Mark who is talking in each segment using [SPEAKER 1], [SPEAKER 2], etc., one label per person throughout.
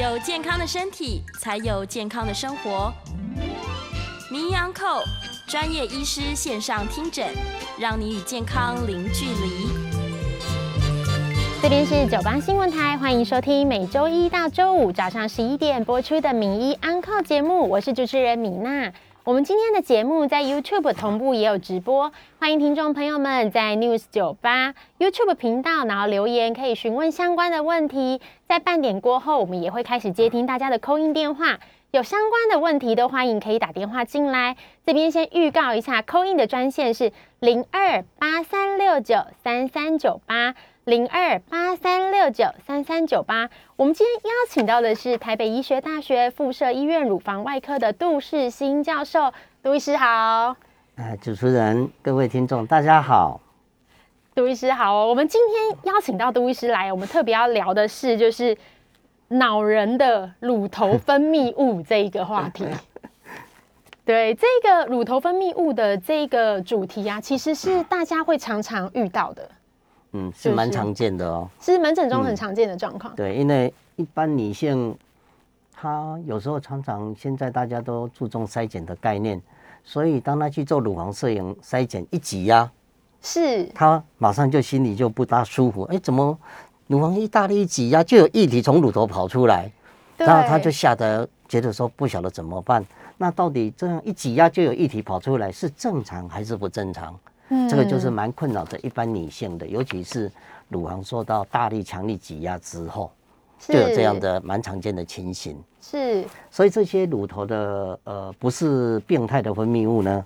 [SPEAKER 1] 有健康的身体，才有健康的生活。名医安扣专业医师线上听诊，让你与健康零距离。
[SPEAKER 2] 这边是九八新闻台，欢迎收听每周一到周五早上十一点播出的名医安扣节目，我是主持人米娜。我们今天的节目在 YouTube 同步也有直播，欢迎听众朋友们在 News 九八 YouTube 频道，然后留言可以询问相关的问题。在半点过后，我们也会开始接听大家的扣音电话，有相关的问题都欢迎可以打电话进来。这边先预告一下，扣音的专线是零二八三六九三三九八。零二八三六九三三九八，我们今天邀请到的是台北医学大学附设医院乳房外科的杜世新教授，杜医师好。
[SPEAKER 3] 哎，主持人、各位听众，大家好。
[SPEAKER 2] 杜医师好，我们今天邀请到杜医师来，我们特别要聊的是就是恼人的乳头分泌物这一个话题。对，这个乳头分泌物的这个主题啊，其实是大家会常常遇到的。
[SPEAKER 3] 嗯，是蛮常见的哦。
[SPEAKER 2] 是门诊中很常见的状况。
[SPEAKER 3] 对，因为一般女性，她有时候常常现在大家都注重筛检的概念，所以当她去做乳房摄影筛检一挤压，
[SPEAKER 2] 是
[SPEAKER 3] 他马上就心里就不大舒服。哎，怎么乳房一大力一挤压，就有液体从乳头跑出来？然后他就吓得觉得说不晓得怎么办。那到底这样一挤压就有液体跑出来，是正常还是不正常？这个就是蛮困扰的，一般女性的，尤其是乳房受到大力、强力挤压之后，就有这样的蛮常见的情形。
[SPEAKER 2] 是，
[SPEAKER 3] 所以这些乳头的呃不是病态的分泌物呢，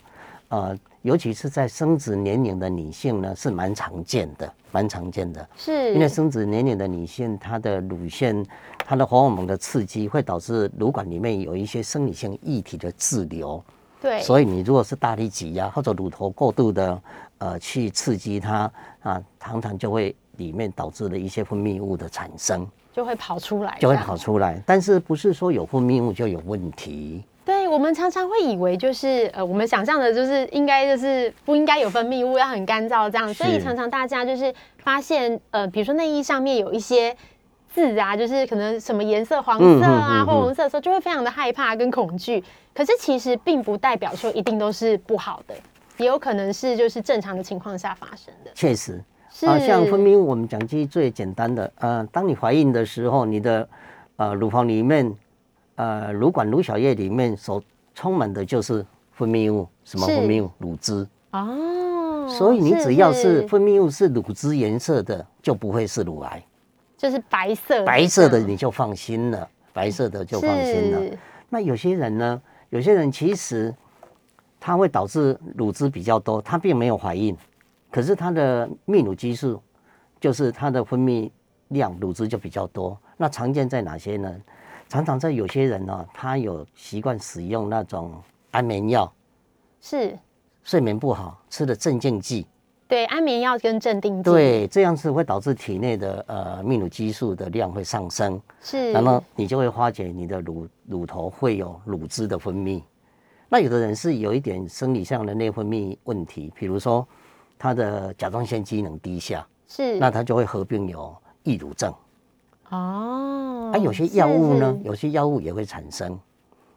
[SPEAKER 3] 呃，尤其是在生殖年龄的女性呢，是蛮常见的，蛮常见的。
[SPEAKER 2] 是，
[SPEAKER 3] 因为生殖年龄的女性，她的乳腺、她的荷尔蒙的刺激，会导致乳管里面有一些生理性液体的滞留。
[SPEAKER 2] 对，
[SPEAKER 3] 所以你如果是大力挤压或者乳头过度的呃去刺激它啊，常常就会里面导致了一些分泌物的产生，
[SPEAKER 2] 就会跑出来，
[SPEAKER 3] 就会跑出来。但是不是说有分泌物就有问题？
[SPEAKER 2] 对我们常常会以为就是呃，我们想象的就是应该就是不应该有分泌物，要很干燥这样，所以常常大家就是发现呃，比如说内衣上面有一些。字啊，就是可能什么颜色黄色啊或红色的时候，就会非常的害怕跟恐惧。可是其实并不代表说一定都是不好的，也有可能是就是正常的情况下发生的。
[SPEAKER 3] 确实，啊，像分泌物，我们讲句最简单的，呃，当你怀孕的时候，你的呃乳房里面，呃乳管、乳小叶里面所充满的就是分泌物，什么分泌物？乳汁。哦。所以你只要是分泌物是乳汁颜色的，就不会是乳癌。
[SPEAKER 2] 就是白色，
[SPEAKER 3] 白色的你就放心了，白色的就放心了。那有些人呢？有些人其实他会导致乳汁比较多，他并没有怀孕，可是他的泌乳激素就是他的分泌量乳汁就比较多。那常见在哪些呢？常常在有些人呢，他有习惯使用那种安眠药，
[SPEAKER 2] 是
[SPEAKER 3] 睡眠不好吃的镇静剂。
[SPEAKER 2] 对安眠药跟镇定剂，
[SPEAKER 3] 对这样子会导致体内的呃泌乳激素的量会上升，
[SPEAKER 2] 是，
[SPEAKER 3] 然后你就会发觉你的乳乳头会有乳汁的分泌。那有的人是有一点生理上的内分泌问题，比如说他的甲状腺机能低下，
[SPEAKER 2] 是，
[SPEAKER 3] 那他就会合并有易乳症。哦，啊，有些药物呢，有些药物也会产生。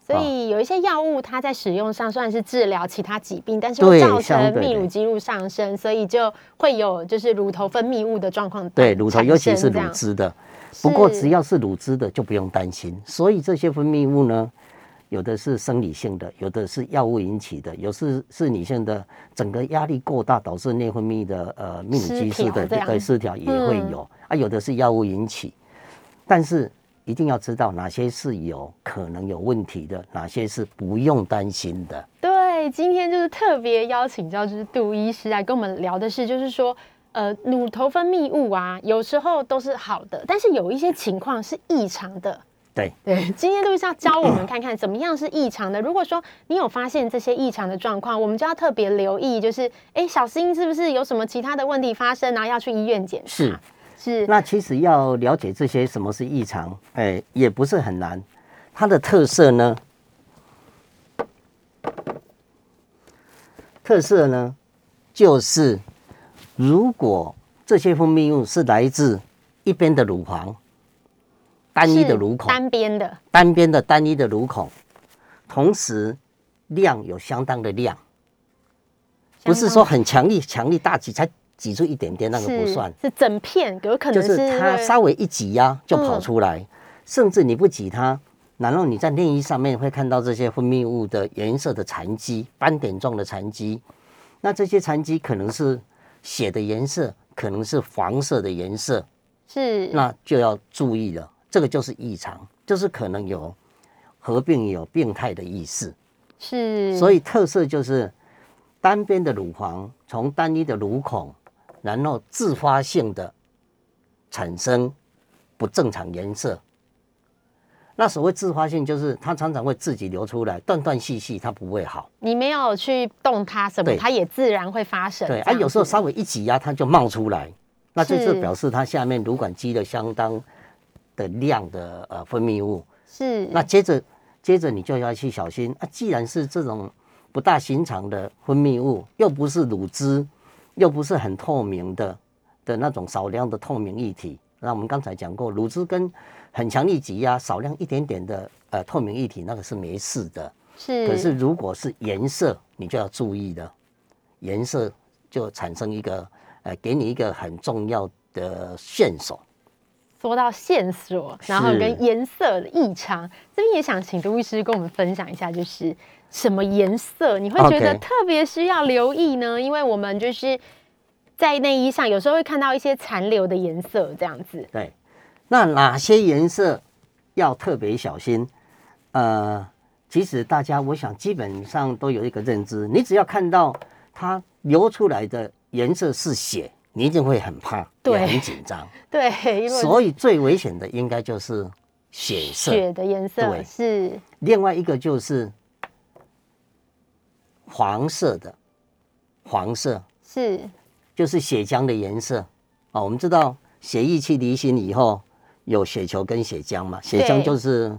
[SPEAKER 2] 所以有一些药物，它在使用上虽然是治疗其他疾病，但是会造成泌乳激素上升，所以就会有就是乳头分泌物的状况。
[SPEAKER 3] 对，乳头尤其是乳汁的。不过只要是乳汁的就不用担心。所以这些分泌物呢，有的是生理性的，有的是药物引起的，有是是女性的整个压力过大导致内分泌的呃泌乳激素的对失调也会有啊，有的是药物引起，但是。一定要知道哪些是有可能有问题的，哪些是不用担心的。
[SPEAKER 2] 对，今天就是特别邀请到就是杜医师来跟我们聊的是，就是说，呃，乳头分泌物啊，有时候都是好的，但是有一些情况是异常的。
[SPEAKER 3] 对
[SPEAKER 2] 对，今天杜医师要教我们看看怎么样是异常的。如果说你有发现这些异常的状况，我们就要特别留意，就是哎，小心是不是有什么其他的问题发生，然后要去医院检查。
[SPEAKER 3] 是。
[SPEAKER 2] 是，
[SPEAKER 3] 那其实要了解这些什么是异常，哎，也不是很难。它的特色呢，特色呢，就是如果这些分泌物是来自一边的乳房，单一的乳孔，
[SPEAKER 2] 单边的，
[SPEAKER 3] 单边的单一的乳孔，同时量有相当的量，不是说很强力，强力大几才挤出一点点那个不算，
[SPEAKER 2] 是整片，有可能
[SPEAKER 3] 就是它稍微一挤压就跑出来，甚至你不挤它，然后你在内衣上面会看到这些分泌物的颜色的残迹，斑点状的残迹，那这些残迹可能是血的颜色，可能是黄色的颜色。
[SPEAKER 2] 是，
[SPEAKER 3] 那就要注意了，这个就是异常，就是可能有合并有病态的意思。
[SPEAKER 2] 是，
[SPEAKER 3] 所以特色就是单边的乳房从单一的乳孔，然后自发性的产生不正常颜色。那所谓自发性，就是它常常会自己流出来，断断续续，它不会好。
[SPEAKER 2] 你没有去动它什么，它也自然会发生。
[SPEAKER 3] 对，啊，有时候稍微一挤压，它就冒出来。那这是表示它下面乳管积了相当的量的呃分泌物，
[SPEAKER 2] 是。
[SPEAKER 3] 那接着接着你就要去小心啊，既然是这种不大寻常的分泌物，又不是乳汁，又不是很透明的的那种少量的透明液体。那我们刚才讲过，乳汁跟很强力挤压少量一点点的呃透明液体，那个是没事的。
[SPEAKER 2] 是。
[SPEAKER 3] 可是如果是颜色，你就要注意了，颜色就产生一个。呃，给你一个很重要的线索。
[SPEAKER 2] 说到线索，然后跟颜色的异常，这边也想请杜医师跟我们分享一下，就是什么颜色你会觉得特别需要留意呢？因为我们就是在内衣上有时候会看到一些残留的颜色，这样子。
[SPEAKER 3] 对，那哪些颜色要特别小心？呃，其实大家我想基本上都有一个认知，你只要看到它流出来的。颜色是血，你一定会很怕，也很紧张。
[SPEAKER 2] 对，
[SPEAKER 3] 所以最危险的应该就是血色。
[SPEAKER 2] 血的颜色对是。
[SPEAKER 3] 另外一个就是黄色的，黄色。
[SPEAKER 2] 是，
[SPEAKER 3] 就是血浆的颜色。啊。我们知道血液去离心以后，有血球跟血浆嘛，血浆就是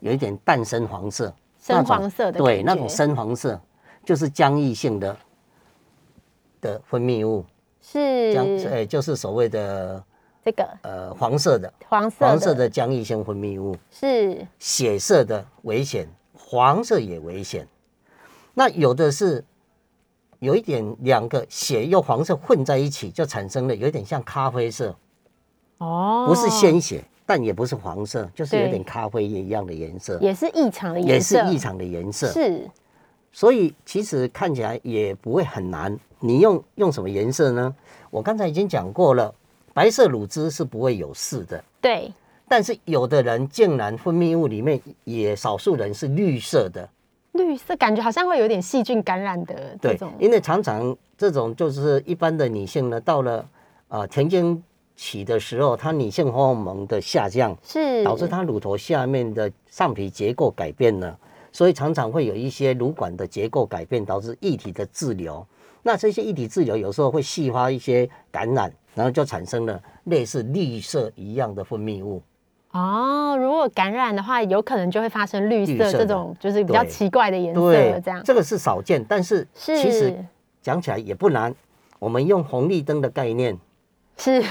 [SPEAKER 3] 有一点淡深黄色，
[SPEAKER 2] 深黄色的，
[SPEAKER 3] 对，那种深黄色就是浆液性的。的分泌物。
[SPEAKER 2] 是。
[SPEAKER 3] 浆，哎，就是所谓的
[SPEAKER 2] 这个。
[SPEAKER 3] 呃黄色的。
[SPEAKER 2] 黄色
[SPEAKER 3] 黄色的浆液性分泌物。
[SPEAKER 2] 是。
[SPEAKER 3] 血色的危险，黄色也危险。那有的是有一点两个血又黄色混在一起，就产生了有点像咖啡色
[SPEAKER 2] 哦，
[SPEAKER 3] 不是鲜血，但也不是黄色，就是有点咖啡一样的颜色，
[SPEAKER 2] 也是异常的颜色，
[SPEAKER 3] 也是异常的颜色
[SPEAKER 2] 是。
[SPEAKER 3] 所以其实看起来也不会很难。你用用什么颜色呢？我刚才已经讲过了，白色乳汁是不会有事的。
[SPEAKER 2] 对。
[SPEAKER 3] 但是有的人竟然分泌物里面也少数人是绿色的。
[SPEAKER 2] 绿色感觉好像会有点细菌感染的这种。
[SPEAKER 3] 因为常常这种就是一般的女性呢，到了啊停经期的时候，她女性荷尔蒙的下降，
[SPEAKER 2] 是
[SPEAKER 3] 导致她乳头下面的上皮结构改变了。所以常常会有一些乳管的结构改变，导致液体的滞留。那这些液体滞留有时候会细发一些感染，然后就产生了类似绿色一样的分泌物。
[SPEAKER 2] 哦，如果感染的话，有可能就会发生绿色这种就是比较奇怪的颜色。这样
[SPEAKER 3] 这个是少见，但是其实讲起来也不难。我们用红绿灯的概念，
[SPEAKER 2] 是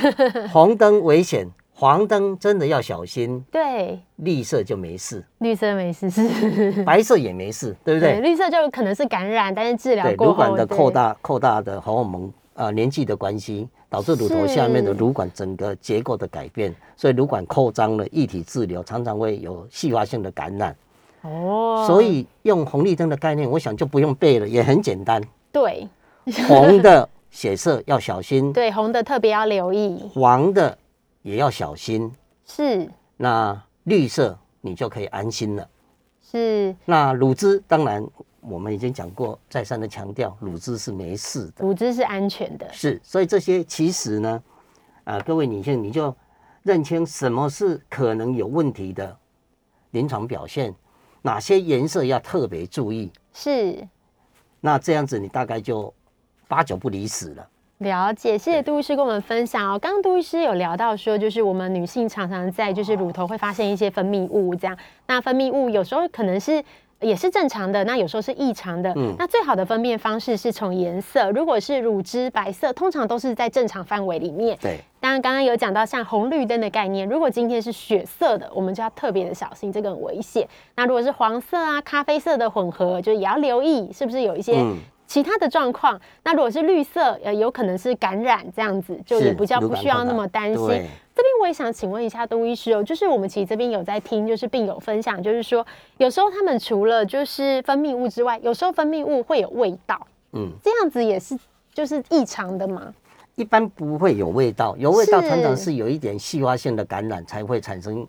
[SPEAKER 3] 红灯危险。黄灯真的要小心，
[SPEAKER 2] 对，
[SPEAKER 3] 绿色就没事，
[SPEAKER 2] 绿色没事是，
[SPEAKER 3] 白色也没事，对不对？
[SPEAKER 2] 绿色就可能是感染，但是治疗过
[SPEAKER 3] 乳管的扩大、扩大的荷尔蒙啊，年纪的关系，导致乳头下面的乳管整个结构的改变，所以乳管扩张了，液体滞留，常常会有细发性的感染。
[SPEAKER 2] 哦，
[SPEAKER 3] 所以用红绿灯的概念，我想就不用背了，也很简单。
[SPEAKER 2] 对，
[SPEAKER 3] 红的血色要小心，
[SPEAKER 2] 对，红的特别要留意，
[SPEAKER 3] 黄的。也要小心，
[SPEAKER 2] 是。
[SPEAKER 3] 那绿色你就可以安心了，
[SPEAKER 2] 是。
[SPEAKER 3] 那乳汁当然我们已经讲过，再三的强调，乳汁是没事的，
[SPEAKER 2] 乳汁是安全的。
[SPEAKER 3] 是，所以这些其实呢，啊，各位女性你就认清什么是可能有问题的临床表现，哪些颜色要特别注意。
[SPEAKER 2] 是。
[SPEAKER 3] 那这样子你大概就八九不离十了。
[SPEAKER 2] 了解，谢谢杜医师跟我们分享哦。刚刚杜医师有聊到说，就是我们女性常常在就是乳头会发现一些分泌物，这样。那分泌物有时候可能是也是正常的，那有时候是异常的。嗯。那最好的分辨方式是从颜色，如果是乳汁白色，通常都是在正常范围里面。
[SPEAKER 3] 对。
[SPEAKER 2] 那刚刚刚有讲到像红绿灯的概念，如果今天是血色的，我们就要特别的小心，这个很危险。那如果是黄色啊、咖啡色的混合，就也要留意是不是有一些其他的状况。那如果是绿色，呃，有可能是感染这样子，就也不叫不需要那么担心。这边我也想请问一下杜医师哦，就是我们其实这边有在听，就是病友分享，就是说有时候他们除了就是分泌物之外，有时候分泌物会有味道，嗯，这样子也是就是异常的吗？
[SPEAKER 3] 一般不会有味道，有味道常常是有一点细化性的感染才会产生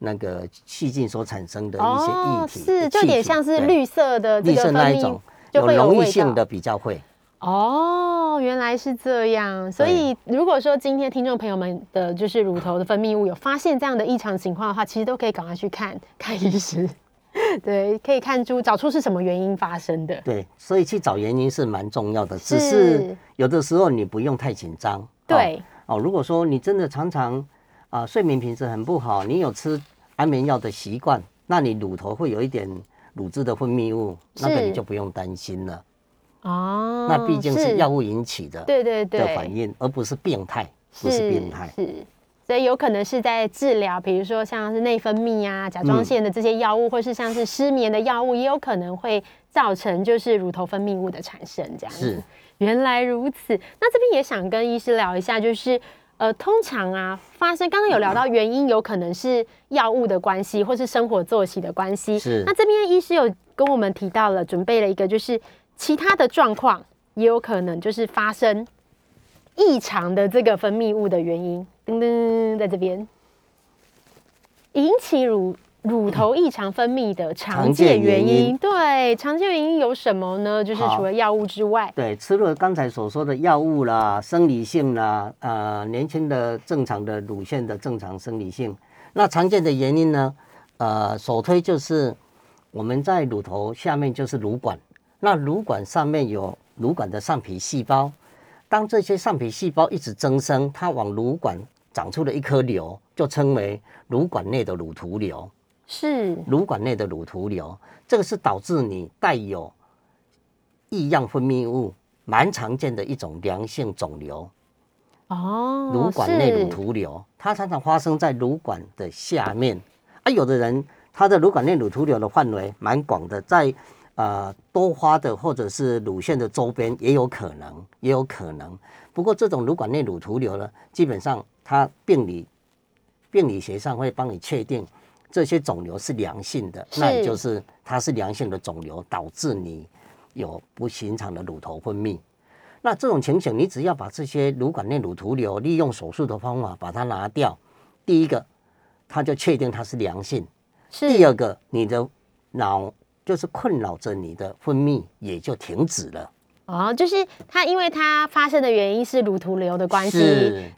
[SPEAKER 3] 那个细菌所产生的一些液体，
[SPEAKER 2] 是就有点像是绿色的
[SPEAKER 3] 绿色那一种，有溶液性的比较会。
[SPEAKER 2] 哦，原来是这样。所以如果说今天听众朋友们的就是乳头的分泌物有发现这样的异常情况的话，其实都可以赶快去看看医师。对，可以看出找出是什么原因发生的。
[SPEAKER 3] 对，所以去找原因是蛮重要的。只是有的时候你不用太紧张。
[SPEAKER 2] 对。
[SPEAKER 3] 哦，如果说你真的常常啊睡眠品质很不好，你有吃安眠药的习惯，那你乳头会有一点乳汁的分泌物，那个你就不用担心了。哦。那毕竟是药物引起的，
[SPEAKER 2] 对对对
[SPEAKER 3] 的反应，而不是病态，不是病态。
[SPEAKER 2] 是。所以有可能是在治疗，比如说像是内分泌啊、甲状腺的这些药物，或是像是失眠的药物，也有可能会造成就是乳头分泌物的产生这样子。原来如此。那这边也想跟医师聊一下，就是呃，通常啊发生，刚刚有聊到原因，有可能是药物的关系，或是生活作息的关系。
[SPEAKER 3] 是。
[SPEAKER 2] 那这边医师有跟我们提到了，准备了一个就是其他的状况，也有可能就是发生异常的这个分泌物的原因。噔噔，在这边。引起乳乳头异常分泌的常见原因，对，常见原因有什么呢？就是除了药物之外，
[SPEAKER 3] 对，除了刚才所说的药物啦、生理性啦，呃，年轻的正常的乳腺的正常生理性，那常见的原因呢，呃，首推就是我们在乳头下面就是乳管，那乳管上面有乳管的上皮细胞，当这些上皮细胞一直增生，它往乳管。长出了一颗瘤，就称为乳管内的乳头瘤。
[SPEAKER 2] 是
[SPEAKER 3] 乳管内的乳头瘤，这个是导致你带有异样分泌物，蛮常见的一种良性肿瘤。哦，乳管内乳头瘤，它常常发生在乳管的下面。啊，有的人他的乳管内乳头瘤的范围蛮广的，在呃多花的或者是乳腺的周边也有可能，也有可能。不过这种乳管内乳头瘤呢，基本上。它病理病理学上会帮你确定这些肿瘤是良性的，那也就是它是良性的肿瘤，导致你有不寻常的乳头分泌。那这种情形，你只要把这些乳管内乳头瘤利用手术的方法把它拿掉，第一个，它就确定它是良性；第二个，你的脑就是困扰着你的分泌也就停止了。
[SPEAKER 2] 哦，就是它，因为它发生的原因是乳头瘤的关系，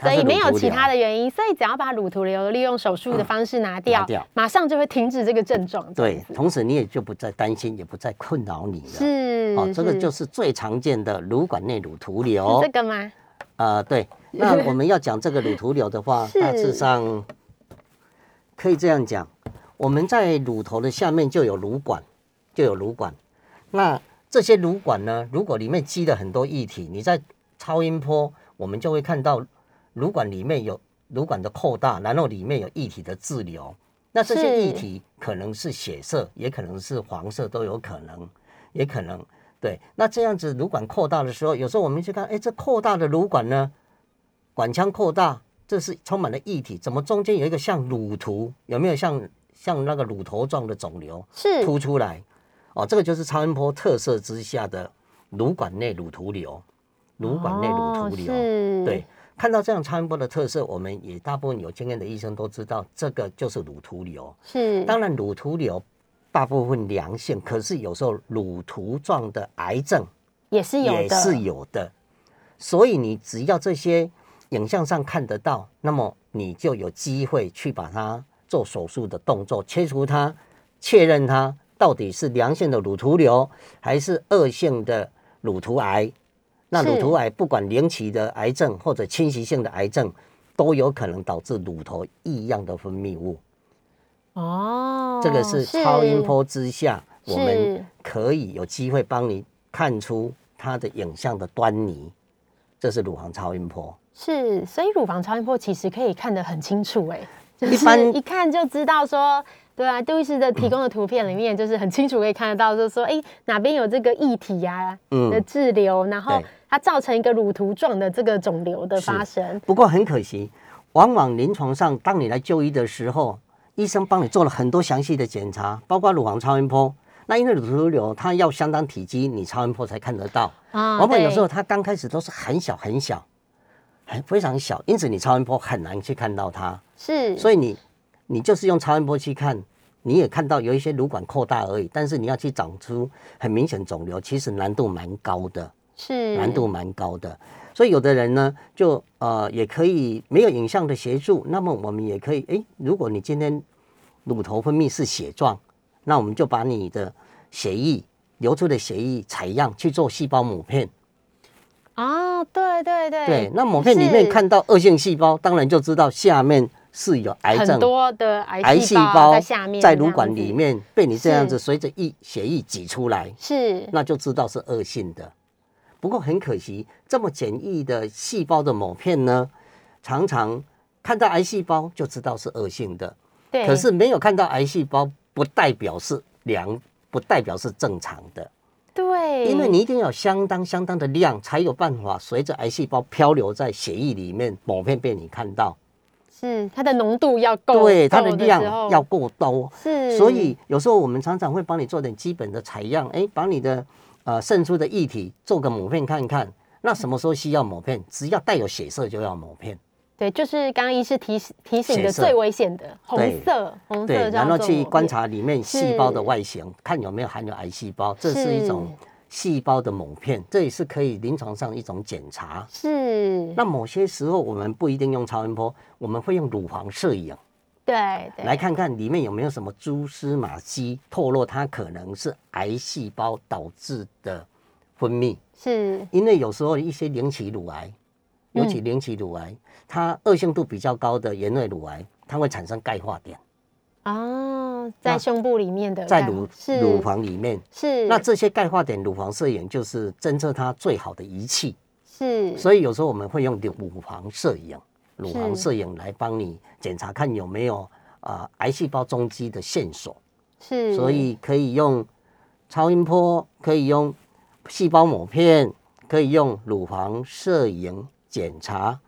[SPEAKER 2] 所以没有其他的原因，所以只要把乳头瘤利用手术的方式拿掉，马上就会停止这个症状。
[SPEAKER 3] 对，同时你也就不再担心，也不再困扰你了。
[SPEAKER 2] 是，
[SPEAKER 3] 哦，这个就是最常见的乳管内乳头瘤。
[SPEAKER 2] 这个吗？
[SPEAKER 3] 呃，对。那我们要讲这个乳头瘤的话，大致上可以这样讲：我们在乳头的下面就有乳管，就有乳管。那这些乳管呢，如果里面积了很多液体，你在超音波，我们就会看到乳管里面有乳管的扩大，然后里面有液体的滞留。那这些液体可能是血色，也可能是黄色，都有可能，也可能对。那这样子乳管扩大的时候，有时候我们去看，哎，这扩大的乳管呢，管腔扩大，这是充满了液体，怎么中间有一个像乳头？有没有像像那个乳头状的肿瘤？
[SPEAKER 2] 是
[SPEAKER 3] 凸出来。哦，这个就是超音波特色之下的乳管内乳头瘤，乳管内乳头瘤。对，看到这样超音波的特色，我们也大部分有经验的医生都知道，这个就是乳头瘤。
[SPEAKER 2] 是，
[SPEAKER 3] 当然乳头瘤大部分良性，可是有时候乳头状的癌症
[SPEAKER 2] 也是有的，
[SPEAKER 3] 也是有的。所以你只要这些影像上看得到，那么你就有机会去把它做手术的动作，切除它，确认它。到底是良性的乳头瘤还是恶性的乳头癌？那乳头癌不管零期的癌症或者侵袭性的癌症，都有可能导致乳头异样的分泌物。哦，这个是超音波之下，我们可以有机会帮你看出它的影像的端倪。这是乳房超音波。
[SPEAKER 2] 是，所以乳房超音波其实可以看得很清楚，哎，
[SPEAKER 3] 一般
[SPEAKER 2] 一看就知道说，对啊，杜医师的提供的图片里面就是很清楚可以看得到，就是说，哎，哪边有这个液体呀的滞留，然后它造成一个乳头状的这个肿瘤的发生。
[SPEAKER 3] 不过很可惜，往往临床上当你来就医的时候，医生帮你做了很多详细的检查，包括乳房超音波。那因为乳头瘤它要相当体积，你超音波才看得到。啊，往往有时候它刚开始都是很小很小。很非常小，因此你超音波很难去看到它。
[SPEAKER 2] 是，
[SPEAKER 3] 所以你你就是用超音波去看，你也看到有一些乳管扩大而已。但是你要去长出很明显肿瘤，其实难度蛮高的。
[SPEAKER 2] 是，
[SPEAKER 3] 难度蛮高的。所以有的人呢，就呃也可以没有影像的协助，那么我们也可以，哎，如果你今天乳头分泌是血状，那我们就把你的血液流出的血液采样去做细胞母片。
[SPEAKER 2] 哦，对对对，
[SPEAKER 3] 对，那某片里面看到恶性细胞，当然就知道下面是有癌症，很
[SPEAKER 2] 多的癌细胞在下面，
[SPEAKER 3] 在乳管里面被你这样子随着液血液挤出来，
[SPEAKER 2] 是，
[SPEAKER 3] 那就知道是恶性的。不过很可惜，这么简易的细胞的某片呢，常常看到癌细胞就知道是恶性的，
[SPEAKER 2] 对，
[SPEAKER 3] 可是没有看到癌细胞，不代表是良，不代表是正常的。
[SPEAKER 2] 对，
[SPEAKER 3] 因为你一定要相当相当的量，才有办法随着癌细胞漂流在血液里面，某片被你看到。
[SPEAKER 2] 是它的浓度要够，
[SPEAKER 3] 对它的量要够多。
[SPEAKER 2] 是，
[SPEAKER 3] 所以有时候我们常常会帮你做点基本的采样，哎，把你的呃渗出的液体做个抹片看看。那什么时候需要抹片？只要带有血色就要抹片。
[SPEAKER 2] 对，就是刚刚医师提提醒的最危险的红色，红色，
[SPEAKER 3] 然后去观察里面细胞的外形，看有没有含有癌细胞，这是一种细胞的某片，这也是可以临床上一种检查。
[SPEAKER 2] 是。
[SPEAKER 3] 那某些时候我们不一定用超音波，我们会用乳房摄影，
[SPEAKER 2] 对，对
[SPEAKER 3] 来看看里面有没有什么蛛丝马迹，透露它可能是癌细胞导致的分泌。
[SPEAKER 2] 是。
[SPEAKER 3] 因为有时候一些零期乳癌。尤其零期乳癌，它恶性度比较高的原内乳癌，它会产生钙化点。
[SPEAKER 2] 哦，在胸部里面的，
[SPEAKER 3] 在乳乳房里面
[SPEAKER 2] 是。
[SPEAKER 3] 那这些钙化点，乳房摄影就是侦测它最好的仪器。
[SPEAKER 2] 是。
[SPEAKER 3] 所以有时候我们会用乳房摄影，乳房摄影来帮你检查看有没有啊癌细胞踪迹的线索。
[SPEAKER 2] 是。
[SPEAKER 3] 所以可以用超音波，可以用细胞抹片，可以用乳房摄影。检查，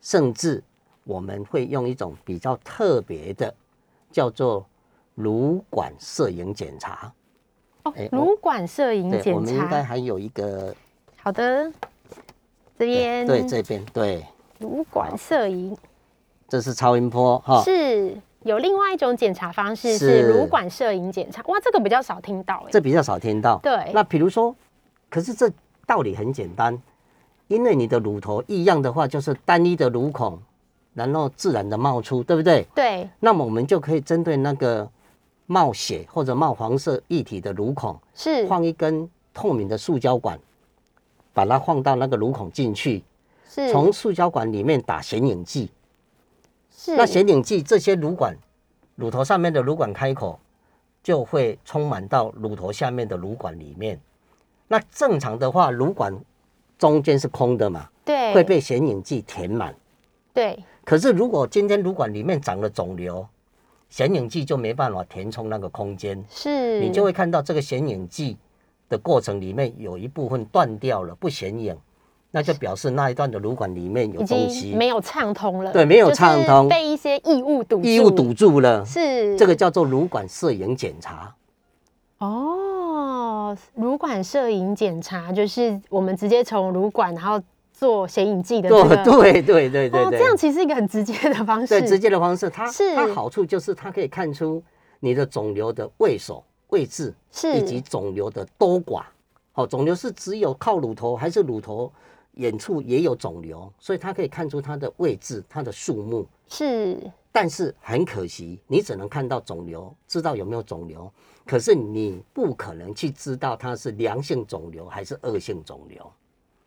[SPEAKER 3] 甚至我们会用一种比较特别的，叫做乳管摄影检查。
[SPEAKER 2] 哦，乳管摄影检查，
[SPEAKER 3] 我们应该还有一个。
[SPEAKER 2] 好的，这边
[SPEAKER 3] 对这边对。
[SPEAKER 2] 乳管摄影，
[SPEAKER 3] 这是超音波哈。
[SPEAKER 2] 是有另外一种检查方式是乳管摄影检查。哇，这个比较少听到哎。
[SPEAKER 3] 这比较少听到。
[SPEAKER 2] 对。
[SPEAKER 3] 那比如说，可是这道理很简单。因为你的乳头异样的话，就是单一的乳孔，然后自然的冒出，对不对？
[SPEAKER 2] 对。
[SPEAKER 3] 那么我们就可以针对那个冒血或者冒黄色液体的乳孔，
[SPEAKER 2] 是
[SPEAKER 3] 放一根透明的塑胶管，把它放到那个乳孔进去，
[SPEAKER 2] 是
[SPEAKER 3] 从塑胶管里面打显影剂。
[SPEAKER 2] 是。
[SPEAKER 3] 那显影剂这些乳管，乳头上面的乳管开口就会充满到乳头下面的乳管里面。那正常的话，乳管。中间是空的嘛？
[SPEAKER 2] 对，
[SPEAKER 3] 会被显影剂填满。
[SPEAKER 2] 对。
[SPEAKER 3] 可是如果今天乳管里面长了肿瘤，显影剂就没办法填充那个空间。
[SPEAKER 2] 是。
[SPEAKER 3] 你就会看到这个显影剂的过程里面有一部分断掉了，不显影，那就表示那一段的乳管里面有东西
[SPEAKER 2] 没有畅通了。
[SPEAKER 3] 对，没有畅通，
[SPEAKER 2] 被一些异物堵
[SPEAKER 3] 异物堵住了。
[SPEAKER 2] 是。
[SPEAKER 3] 这个叫做乳管摄影检查。
[SPEAKER 2] 哦，乳管摄影检查就是我们直接从乳管，然后做显影剂的。对
[SPEAKER 3] 对对对对，
[SPEAKER 2] 这样其实一个很直接的方式。
[SPEAKER 3] 对，直接的方式，它它好处就是它可以看出你的肿瘤的位首位置，
[SPEAKER 2] 是
[SPEAKER 3] 以及肿瘤的多寡。好，肿瘤是只有靠乳头，还是乳头远处也有肿瘤？所以它可以看出它的位置，它的数目
[SPEAKER 2] 是。
[SPEAKER 3] 但是很可惜，你只能看到肿瘤，知道有没有肿瘤。可是你不可能去知道它是良性肿瘤还是恶性肿瘤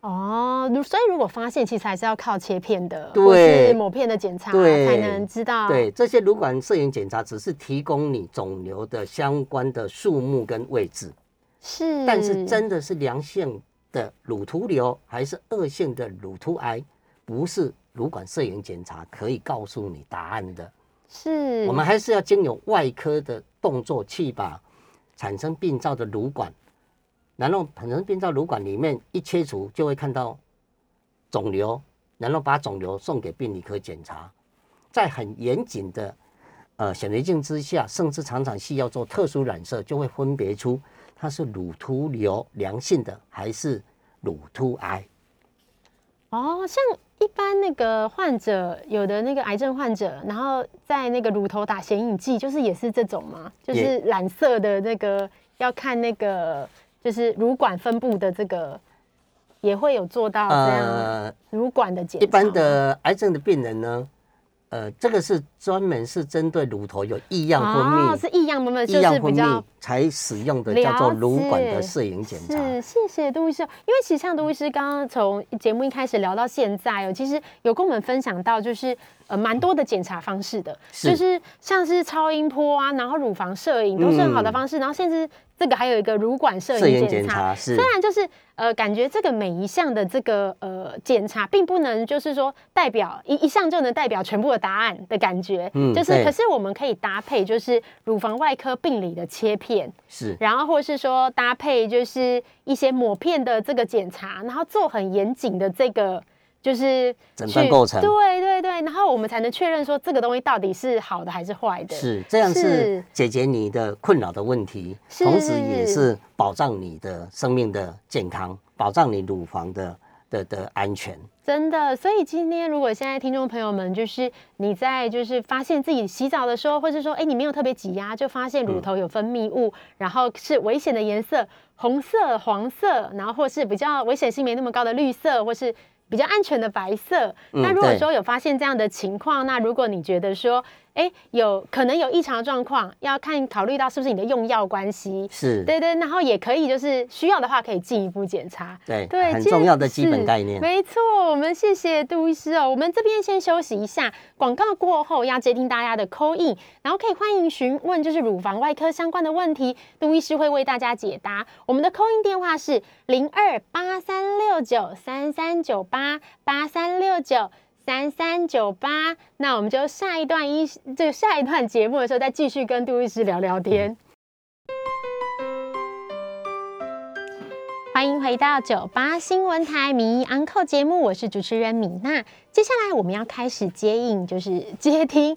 [SPEAKER 2] 哦。所以如果发现，其实还是要靠切片的，对，抹片的检查才能知道。
[SPEAKER 3] 对，这些乳管摄影检查只是提供你肿瘤的相关的数目跟位置，
[SPEAKER 2] 是。
[SPEAKER 3] 但是真的是良性的乳突瘤还是恶性的乳突癌，不是乳管摄影检查可以告诉你答案的。
[SPEAKER 2] 是，
[SPEAKER 3] 我们还是要经由外科的动作去把产生病灶的乳管，然后产生病灶乳管里面一切除，就会看到肿瘤，然后把肿瘤送给病理科检查，在很严谨的呃显微镜之下，甚至常常需要做特殊染色，就会分别出它是乳突瘤良性的还是乳突癌。
[SPEAKER 2] 哦，像一般那个患者，有的那个癌症患者，然后在那个乳头打显影剂，就是也是这种吗？就是染色的那个要看那个，就是乳管分布的这个，也会有做到这样乳管的检查。
[SPEAKER 3] 一般的癌症的病人呢？呃，这个是专门是针对乳头有异样分泌，
[SPEAKER 2] 是异样分泌，
[SPEAKER 3] 异样分泌才使用的，叫做乳管的摄影检查。
[SPEAKER 2] 是，谢谢杜医师。因为其实像杜医师刚刚从节目一开始聊到现在哦，其实有跟我们分享到，就是呃蛮多的检查方式的，就是像是超音波啊，然后乳房摄影都是很好的方式，然后甚至。这个还有一个乳管摄影检查，虽然就是呃，感觉这个每一项的这个呃检查，并不能就是说代表一一项就能代表全部的答案的感觉，嗯，就是可是我们可以搭配就是乳房外科病理的切片，
[SPEAKER 3] 是，
[SPEAKER 2] 然后或是说搭配就是一些抹片的这个检查，然后做很严谨的这个。就是
[SPEAKER 3] 诊断构成，
[SPEAKER 2] 对对对，然后我们才能确认说这个东西到底是好的还是坏的。
[SPEAKER 3] 是这样，是解决你的困扰的问题，同时也是保障你的生命的健康，保障你乳房的的的安全。
[SPEAKER 2] 真的，所以今天如果现在听众朋友们，就是你在就是发现自己洗澡的时候，或是说哎你没有特别挤压，就发现乳头有分泌物，然后是危险的颜色，红色、黄色，然后或是比较危险性没那么高的绿色，或是。比较安全的白色。那如果说有发现这样的情况，那如果你觉得说，哎，有可能有异常状况，要看考虑到是不是你的用药关系，
[SPEAKER 3] 是
[SPEAKER 2] 对对，然后也可以就是需要的话，可以进一步检查，
[SPEAKER 3] 对对，很重要的基本概念。
[SPEAKER 2] 没错，我们谢谢杜医师哦。我们这边先休息一下，广告过后要接听大家的 call in，然后可以欢迎询问就是乳房外科相关的问题，杜医师会为大家解答。我们的 call in 电话是零二八三六九三三九八八三六九。三三九八，那我们就下一段一，就下一段节目的时候，再继续跟杜医师聊聊天。欢迎回到九八新闻台名医安扣节目，我是主持人米娜。接下来我们要开始接应，就是接听。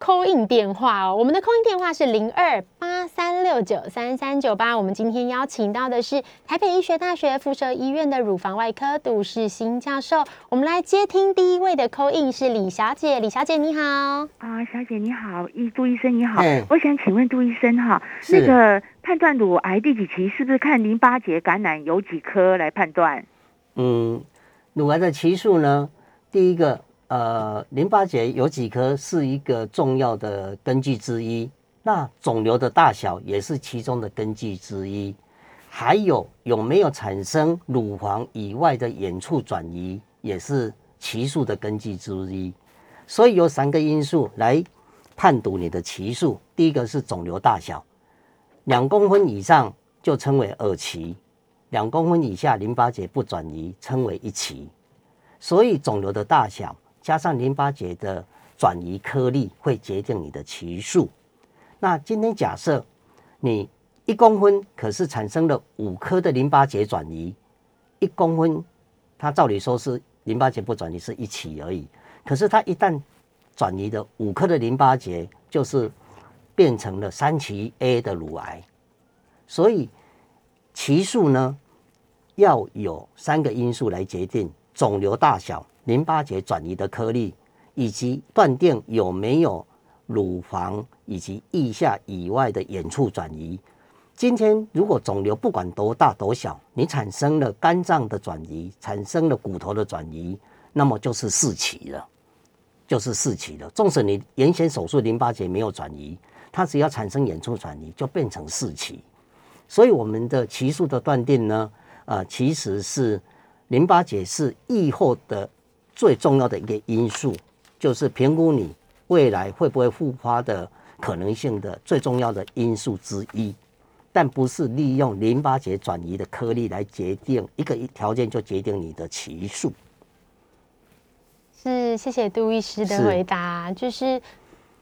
[SPEAKER 2] 扣印电话哦，我们的扣印电话是零二八三六九三三九八。我们今天邀请到的是台北医学大学附设医院的乳房外科杜世新教授。我们来接听第一位的扣印是李小姐，李小姐你好。
[SPEAKER 4] 啊，小姐你好，医杜医生你好。我想请问杜医生哈，那个判断乳癌第几期是不是看淋巴结感染有几颗来判断？
[SPEAKER 3] 嗯，乳癌的期数呢？第一个。呃，淋巴结有几颗是一个重要的根据之一，那肿瘤的大小也是其中的根据之一，还有有没有产生乳房以外的远处转移，也是期数的根据之一。所以有三个因素来判读你的期数，第一个是肿瘤大小，两公分以上就称为二期，两公分以下淋巴结不转移称为一期。所以肿瘤的大小。加上淋巴结的转移颗粒会决定你的期数。那今天假设你一公分，可是产生了五颗的淋巴结转移，一公分，它照理说是淋巴结不转移是一起而已。可是它一旦转移的五颗的淋巴结，就是变成了三期 A 的乳癌。所以期数呢要有三个因素来决定肿瘤大小。淋巴结转移的颗粒，以及断定有没有乳房以及腋下以外的远处转移。今天如果肿瘤不管多大多小，你产生了肝脏的转移，产生了骨头的转移，那么就是四期了，就是四期了。纵使你原先手术淋巴结没有转移，它只要产生远处转移，就变成四期。所以我们的期数的断定呢，呃，其实是淋巴结是愈后的。最重要的一个因素，就是评估你未来会不会复发的可能性的最重要的因素之一。但不是利用淋巴结转移的颗粒来决定一个条件，就决定你的期数。
[SPEAKER 2] 是，谢谢杜医师的回答，就是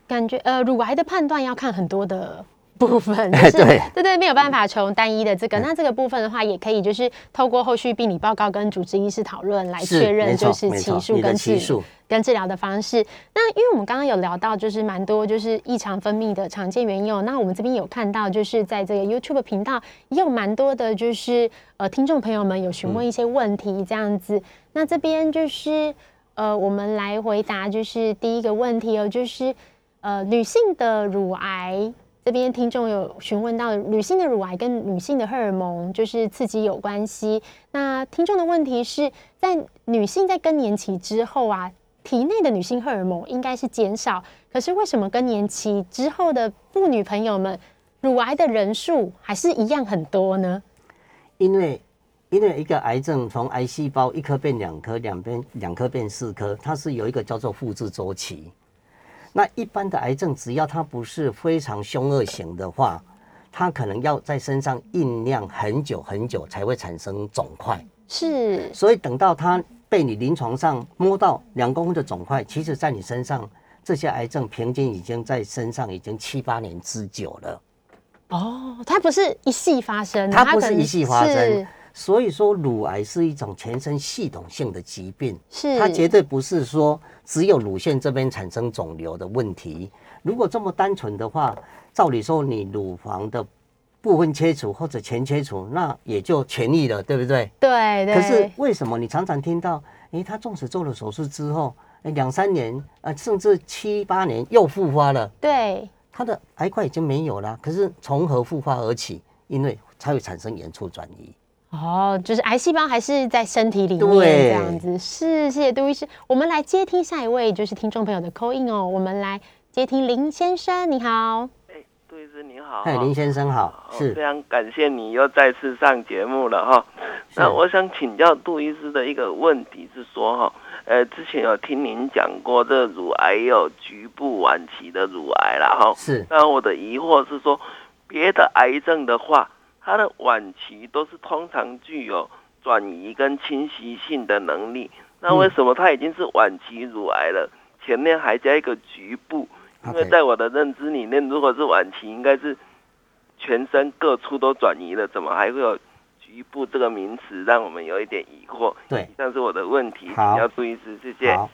[SPEAKER 2] 感觉呃，乳癌的判断要看很多的。部分就是对对对，没有办法从单一的这个，那这个部分的话，也可以就是透过后续病理报告跟主治医师讨论来确认，就是起数跟治跟治疗的方式。那因为我们刚刚有聊到，就是蛮多就是异常分泌的常见原因哦。那我们这边有看到，就是在这个 YouTube 频道也有蛮多的，就是呃听众朋友们有询问一些问题这样子。那这边就是呃，我们来回答，就是第一个问题哦，就是呃女性的乳癌。这边听众有询问到，女性的乳癌跟女性的荷尔蒙就是刺激有关系。那听众的问题是在女性在更年期之后啊，体内的女性荷尔蒙应该是减少，可是为什么更年期之后的妇女朋友们乳癌的人数还是一样很多呢？
[SPEAKER 3] 因为因为一个癌症从癌细胞一颗变两颗，两边两颗变四颗，它是有一个叫做复制周期。那一般的癌症，只要它不是非常凶恶型的话，它可能要在身上酝酿很久很久才会产生肿块。
[SPEAKER 2] 是，
[SPEAKER 3] 所以等到它被你临床上摸到两公分的肿块，其实在你身上这些癌症平均已经在身上已经七八年之久了。
[SPEAKER 2] 哦，它不是一系发生，
[SPEAKER 3] 它不是一系发生。所以说，乳癌是一种全身系统性的疾病，
[SPEAKER 2] 是
[SPEAKER 3] 它绝对不是说只有乳腺这边产生肿瘤的问题。如果这么单纯的话，照理说你乳房的部分切除或者全切除，那也就痊愈了，对不对？
[SPEAKER 2] 对对。
[SPEAKER 3] 可是为什么你常常听到，哎，他纵使做了手术之后，哎，两三年啊，甚至七八年又复发了？
[SPEAKER 2] 对，
[SPEAKER 3] 他的癌块已经没有了，可是从何复发而起？因为才会产生远处转移。
[SPEAKER 2] 哦，就是癌细胞还是在身体里面这样子，是谢谢杜医师。我们来接听下一位，就是听众朋友的 call in 哦。我们来接听林先生，你好。
[SPEAKER 5] 哎，杜医师你好。
[SPEAKER 3] 嗨，林先生好，是
[SPEAKER 5] 非常感谢你又再次上节目了哈。那我想请教杜医师的一个问题是说哈，呃，之前有听您讲过这乳癌有局部晚期的乳癌了哈。
[SPEAKER 3] 是。
[SPEAKER 5] 那我的疑惑是说，别的癌症的话。它的晚期都是通常具有转移跟侵袭性的能力，那为什么它已经是晚期乳癌了，前面还加一个局部？因为在我的认知里面，如果是晚期，应该是全身各处都转移了，怎么还会有局部这个名词，让我们有一点疑惑？
[SPEAKER 3] 对，
[SPEAKER 5] 像是我的问题，要注意是谢谢。
[SPEAKER 3] 好，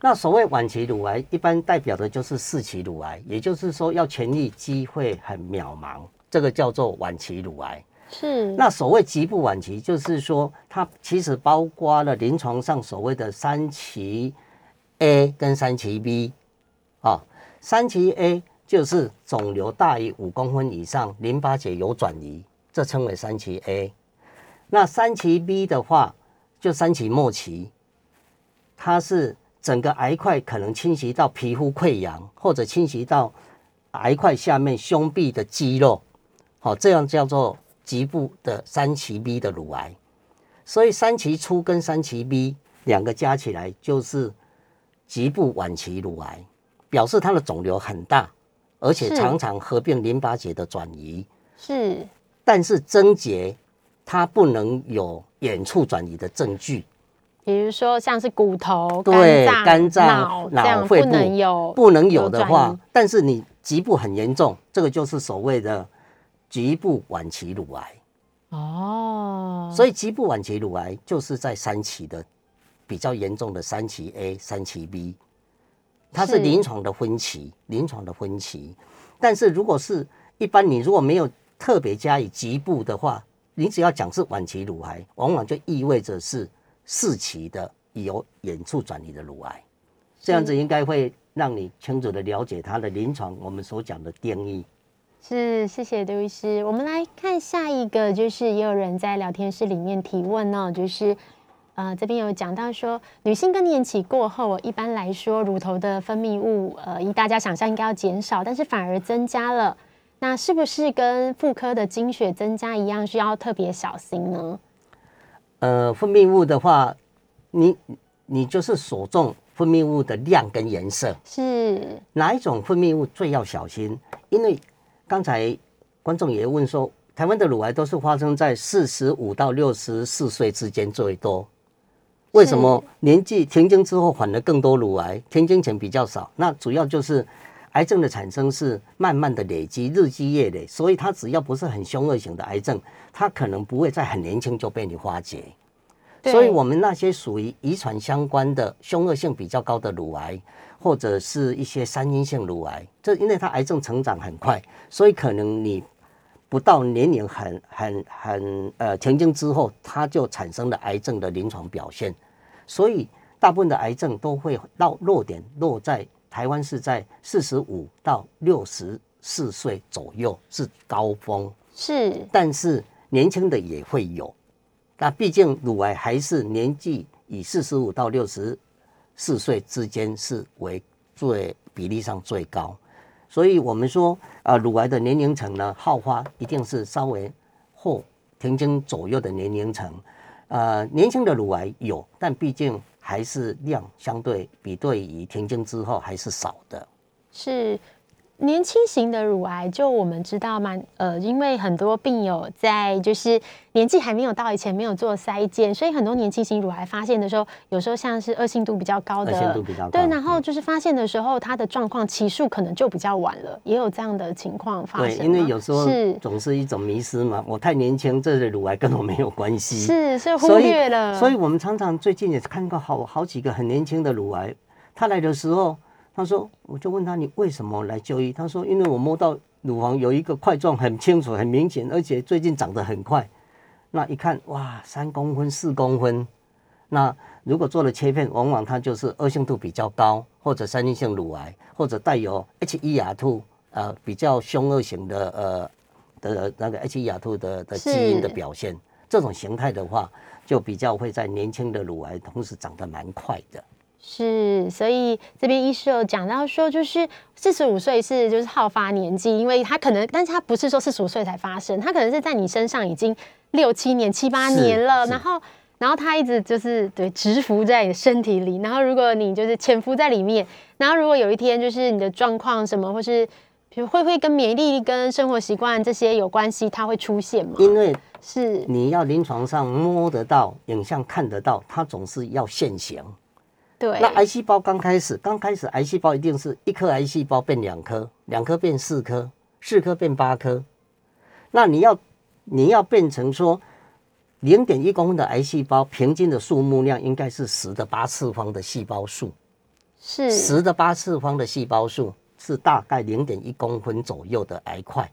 [SPEAKER 3] 那所谓晚期乳癌，一般代表的就是四期乳癌，也就是说要痊愈机会很渺茫。这个叫做晚期乳癌，
[SPEAKER 2] 是
[SPEAKER 3] 那所谓局部晚期，就是说它其实包括了临床上所谓的三期 A 跟三期 B 啊。三期 A 就是肿瘤大于五公分以上，淋巴结有转移，这称为三期 A。那三期 B 的话，就三期末期，它是整个癌块可能侵袭到皮肤溃疡，或者侵袭到癌块下面胸壁的肌肉。好，这样叫做局部的三期 B 的乳癌，所以三期初跟三期 B 两个加起来就是局部晚期乳癌，表示它的肿瘤很大，而且常常合并淋巴结的转移。
[SPEAKER 2] 是，
[SPEAKER 3] 但是症结它不能有远处转移的证据，
[SPEAKER 2] 比如说像是骨头、
[SPEAKER 3] 对
[SPEAKER 2] 肝
[SPEAKER 3] 脏、脑、肺部不能有，不能有的话，但是你局部很严重，这个就是所谓的。局部晚期乳癌。
[SPEAKER 2] 哦，
[SPEAKER 3] 所以局部晚期乳癌就是在三期的比较严重的三期 A、三期 B，它是临床的分期，临床的分期。但是如果是一般，你如果没有特别加以局部的话，你只要讲是晚期乳癌，往往就意味着是四期的有远处转移的乳癌，这样子应该会让你清楚的了解它的临床我们所讲的定义。
[SPEAKER 2] 是，谢谢刘医师。我们来看下一个，就是也有人在聊天室里面提问哦，就是呃这边有讲到说，女性更年期过后，一般来说乳头的分泌物，呃，以大家想象应该要减少，但是反而增加了，那是不是跟妇科的经血增加一样，需要特别小心呢？
[SPEAKER 3] 呃，分泌物的话，你你就是所中分泌物的量跟颜色
[SPEAKER 2] 是
[SPEAKER 3] 哪一种分泌物最要小心？因为刚才观众也问说，台湾的乳癌都是发生在四十五到六十四岁之间最多。为什么年纪停经之后反而更多乳癌？停经前比较少，那主要就是癌症的产生是慢慢的累积，日积月累，所以它只要不是很凶恶型的癌症，它可能不会在很年轻就被你发觉。所以，我们那些属于遗传相关的凶恶性比较高的乳癌，或者是一些三阴性乳癌，这因为它癌症成长很快，所以可能你不到年龄很很很呃停经之后，它就产生了癌症的临床表现。所以，大部分的癌症都会到落点落在台湾是在四十五到六十四岁左右是高峰，
[SPEAKER 2] 是，
[SPEAKER 3] 但是年轻的也会有。那毕竟乳癌还是年纪以四十五到六十四岁之间是为最比例上最高，所以我们说啊，乳癌的年龄层呢，好发一定是稍微后停经左右的年龄层。呃，年轻的乳癌有，但毕竟还是量相对比对于停经之后还是少的。
[SPEAKER 2] 是。年轻型的乳癌，就我们知道嘛，呃，因为很多病友在就是年纪还没有到以前没有做筛检，所以很多年轻型乳癌发现的时候，有时候像是恶性度比较高的，
[SPEAKER 3] 恶性度比较高，
[SPEAKER 2] 对，然后就是发现的时候，它的状况期数可能就比较晚了，也有这样的情况发生。
[SPEAKER 3] 对，因为有时候是总是一种迷失嘛，我太年轻，这乳癌跟我没有关系，
[SPEAKER 2] 是是忽略了。
[SPEAKER 3] 所以我们常常最近也看到好好几个很年轻的乳癌，他来的时候。他说：“我就问他，你为什么来就医？他说：因为我摸到乳房有一个块状，很清楚、很明显，而且最近长得很快。那一看，哇，三公分、四公分。那如果做了切片，往往它就是恶性度比较高，或者三阴性乳癌，或者带有 H1R2 呃比较凶恶型的呃的那个 H1R2 的的基因的表现。这种形态的话，就比较会在年轻的乳癌同时长得蛮快的。”
[SPEAKER 2] 是，所以这边医师有讲到说，就是四十五岁是就是好发年纪，因为他可能，但是他不是说四十五岁才发生，他可能是在你身上已经六七年、七八年了，然后，然后他一直就是对蛰伏在你的身体里，然后如果你就是潜伏在里面，然后如果有一天就是你的状况什么，或是比如会不会跟免疫力、跟生活习惯这些有关系，它会出现吗？
[SPEAKER 3] 因为
[SPEAKER 2] 是
[SPEAKER 3] 你要临床上摸得到、影像看得到，它总是要现形。
[SPEAKER 2] 对，
[SPEAKER 3] 那癌细胞刚开始，刚开始癌细胞一定是一颗癌细胞变两颗，两颗变四颗，四颗变八颗。那你要你要变成说零点一公分的癌细胞，平均的数目量应该是十的八次方的细胞数，
[SPEAKER 2] 是
[SPEAKER 3] 十的八次方的细胞数是大概零点一公分左右的癌块。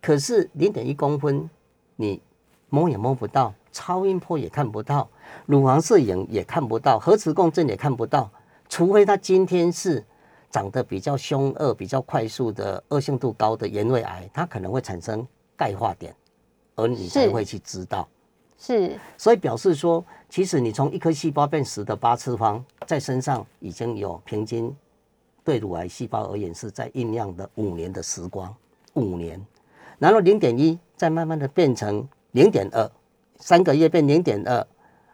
[SPEAKER 3] 可是零点一公分，你摸也摸不到。超音波也看不到，乳房摄影也看不到，核磁共振也看不到，除非他今天是长得比较凶恶、比较快速的恶性度高的原位癌，它可能会产生钙化点，而你才会去知道。
[SPEAKER 2] 是，
[SPEAKER 3] 所以表示说，其实你从一颗细胞变十的八次方，在身上已经有平均对乳癌细胞而言是在酝酿的五年的时光，五年，然后零点一再慢慢的变成零点二。三个月变零点二，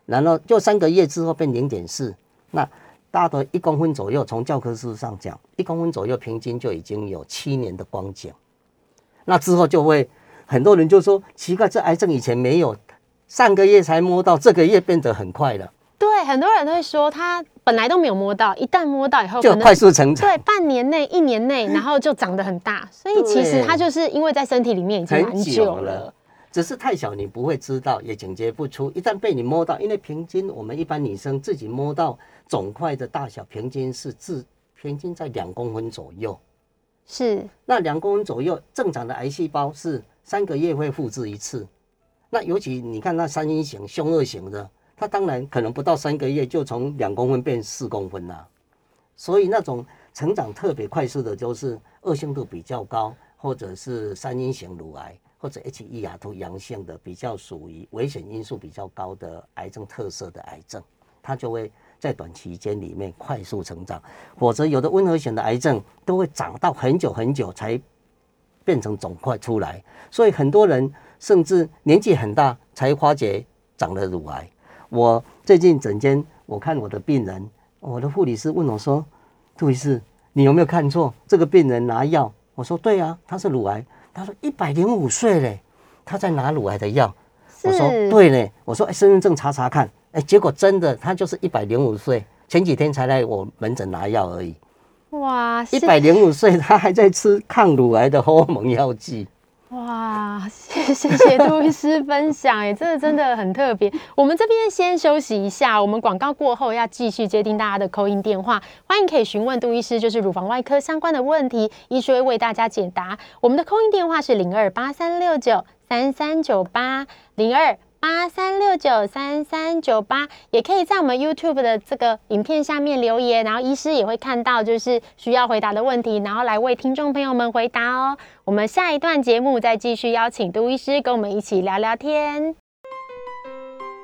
[SPEAKER 3] 然后就三个月之后变零点四，那大多一公分左右。从教科书上讲，一公分左右平均就已经有七年的光景。那之后就会很多人就说奇怪，这癌症以前没有，上个月才摸到，这个月变得很快了。
[SPEAKER 2] 对，很多人都会说他本来都没有摸到，一旦摸到以后
[SPEAKER 3] 就快速成长。
[SPEAKER 2] 对，半年内、一年内，然后就长得很大。所以其实它就是因为在身体里面已经很久了。
[SPEAKER 3] 只是太小，你不会知道，也警觉不出。一旦被你摸到，因为平均我们一般女生自己摸到肿块的大小，平均是自平均在两公分左右。
[SPEAKER 2] 是，
[SPEAKER 3] 那两公分左右，正常的癌细胞是三个月会复制一次。那尤其你看那三阴型、凶恶型的，它当然可能不到三个月就从两公分变四公分了。所以那种成长特别快速的，就是恶性度比较高，或者是三阴型乳癌。或者 H E R 图阳性的比较属于危险因素比较高的癌症特色的癌症，它就会在短期间里面快速成长。否则有的温和型的癌症都会长到很久很久才变成肿块出来。所以很多人甚至年纪很大才发觉长了乳癌。我最近整间我看我的病人，我的护理师问我说：“杜医师，你有没有看错？这个病人拿药？”我说：“对啊，他是乳癌。”他说：“一百零五岁嘞，他在拿乳癌的药。我说对嘞，我说哎，身份证查查看，哎，结果真的，他就是一百零五岁，前几天才来我门诊拿药而已。哇，一百零五岁，他还在吃抗乳癌的荷尔蒙药剂。
[SPEAKER 2] 啊，谢谢谢杜医师分享，哎，真的真的很特别。我们这边先休息一下，我们广告过后要继续接听大家的扣音电话，欢迎可以询问杜医师，就是乳房外科相关的问题，医师会为大家解答。我们的扣音电话是零二八三六九三三九八零二。八三六九三三九八，也可以在我们 YouTube 的这个影片下面留言，然后医师也会看到，就是需要回答的问题，然后来为听众朋友们回答哦。我们下一段节目再继续邀请杜医师跟我们一起聊聊天。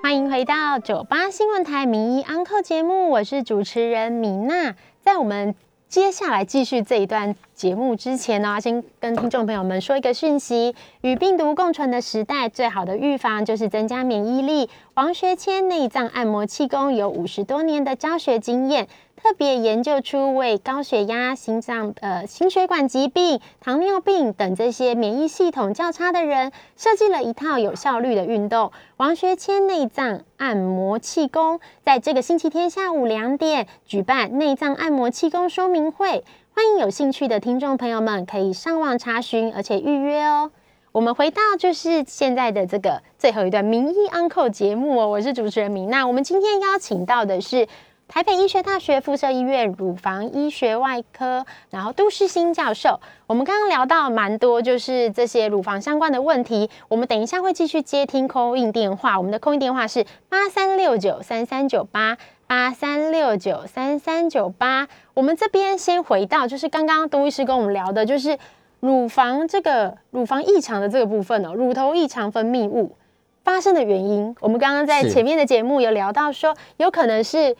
[SPEAKER 2] 欢迎回到九八新闻台名医安客节目，我是主持人米娜，在我们。接下来继续这一段节目之前呢，先跟听众朋友们说一个讯息：与病毒共存的时代，最好的预防就是增加免疫力。王学谦内脏按摩气功有五十多年的教学经验。特别研究出为高血压、心脏、呃心血管疾病、糖尿病等这些免疫系统较差的人，设计了一套有效率的运动——王学谦内脏按摩气功。在这个星期天下午两点举办内脏按摩气功说明会，欢迎有兴趣的听众朋友们可以上网查询，而且预约哦。我们回到就是现在的这个最后一段名医 Uncle 节目哦，我是主持人米娜。我们今天邀请到的是。台北医学大学附设医院乳房医学外科，然后杜世新教授，我们刚刚聊到蛮多，就是这些乳房相关的问题。我们等一下会继续接听空印电话，我们的空印电话是八三六九三三九八八三六九三三九八。我们这边先回到，就是刚刚杜医师跟我们聊的，就是乳房这个乳房异常的这个部分哦，乳头异常分泌物发生的原因。我们刚刚在前面的节目有聊到说，有可能是。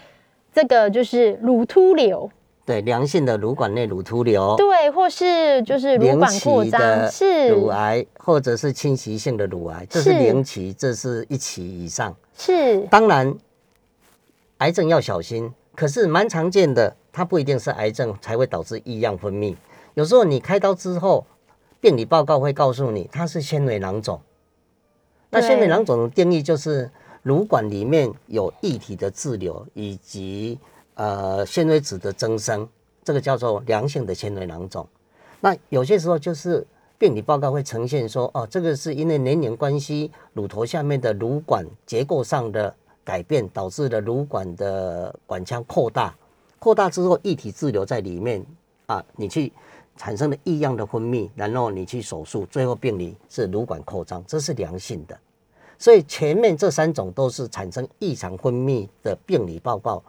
[SPEAKER 2] 这个就是乳突瘤，
[SPEAKER 3] 对，良性的乳管内乳突瘤，
[SPEAKER 2] 对，或是就是乳管扩张，是。
[SPEAKER 3] 乳癌，或者是侵袭性的乳癌，这是零期，这是一期以上，
[SPEAKER 2] 是。
[SPEAKER 3] 当然，癌症要小心，可是蛮常见的，它不一定是癌症才会导致异样分泌，有时候你开刀之后，病理报告会告诉你它是纤维囊肿，那纤维囊肿的定义就是。乳管里面有液体的滞留，以及呃纤维质的增生，这个叫做良性的纤维囊肿。那有些时候就是病理报告会呈现说，哦，这个是因为年龄关系，乳头下面的乳管结构上的改变，导致了乳管的管腔扩大，扩大之后液体滞留在里面啊，你去产生了异样的分泌，然后你去手术，最后病理是乳管扩张，这是良性的。所以前面这三种都是产生异常分泌的病理报告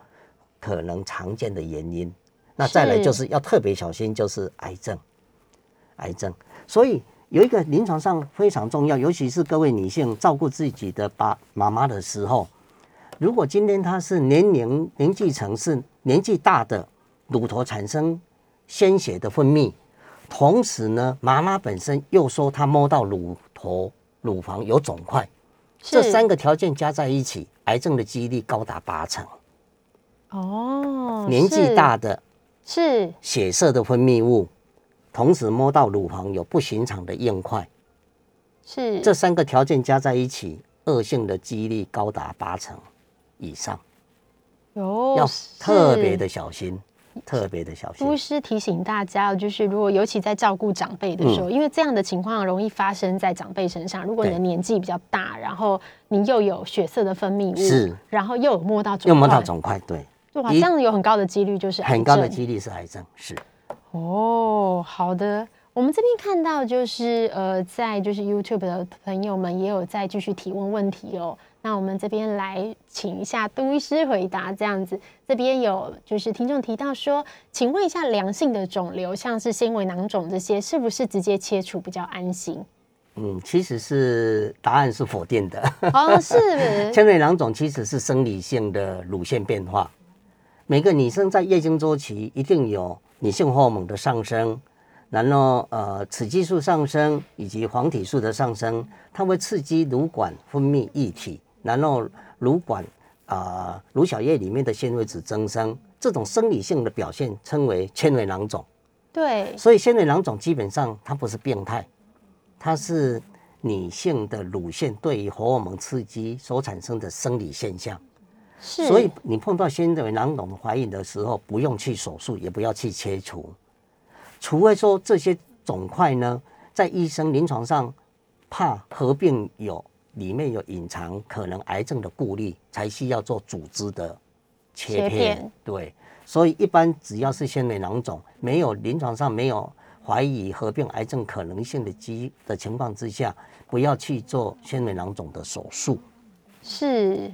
[SPEAKER 3] 可能常见的原因。那再来就是要特别小心，就是癌症。癌症，所以有一个临床上非常重要，尤其是各位女性照顾自己的爸妈妈的时候，如果今天她是年龄年纪层是年纪大的，乳头产生鲜血的分泌，同时呢，妈妈本身又说她摸到乳头乳房有肿块。这三个条件加在一起，癌症的几率高达八成。哦，年纪大的，
[SPEAKER 2] 是
[SPEAKER 3] 血色的分泌物，同时摸到乳房有不寻常的硬块，
[SPEAKER 2] 是
[SPEAKER 3] 这三个条件加在一起，恶性的几率高达八成以上。
[SPEAKER 2] 有
[SPEAKER 3] 要特别的小心。特别的小心。
[SPEAKER 2] 巫师提醒大家，就是如果尤其在照顾长辈的时候，因为这样的情况容易发生在长辈身上。如果你的年纪比较大，然后你又有血色的分泌物，
[SPEAKER 3] 是，
[SPEAKER 2] 然后又有摸到肿，
[SPEAKER 3] 又摸到肿块，对，
[SPEAKER 2] 哇，这样有很高的几率就是
[SPEAKER 3] 很高的几率是癌症，是。
[SPEAKER 2] 哦，好的。我们这边看到就是呃，在就是 YouTube 的朋友们也有在继续提问问题哦。那我们这边来请一下杜医师回答，这样子。这边有就是听众提到说，请问一下，良性的肿瘤，像是纤维囊肿这些，是不是直接切除比较安心？
[SPEAKER 3] 嗯，其实是答案是否定的。
[SPEAKER 2] 哦，是。
[SPEAKER 3] 纤维囊肿其实是生理性的乳腺变化。每个女生在月经周期一定有女性荷尔蒙的上升，然后呃雌激素上升以及黄体素的上升，它会刺激乳管分泌液体。然后乳管啊，乳小叶里面的纤维质增生，这种生理性的表现称为纤维囊肿。
[SPEAKER 2] 对，
[SPEAKER 3] 所以纤维囊肿基本上它不是病态，它是女性的乳腺对于荷尔蒙刺激所产生的生理现象。
[SPEAKER 2] 是，
[SPEAKER 3] 所以你碰到纤维囊肿怀孕的时候，不用去手术，也不要去切除，除非说这些肿块呢，在医生临床上怕合并有里面有隐藏可能癌症的顾虑，才需要做组织的切片。对，所以一般只要是纤维囊肿，没有临床上没有怀疑合并癌症可能性的机的情况之下，不要去做纤维囊肿的手术。
[SPEAKER 2] 是。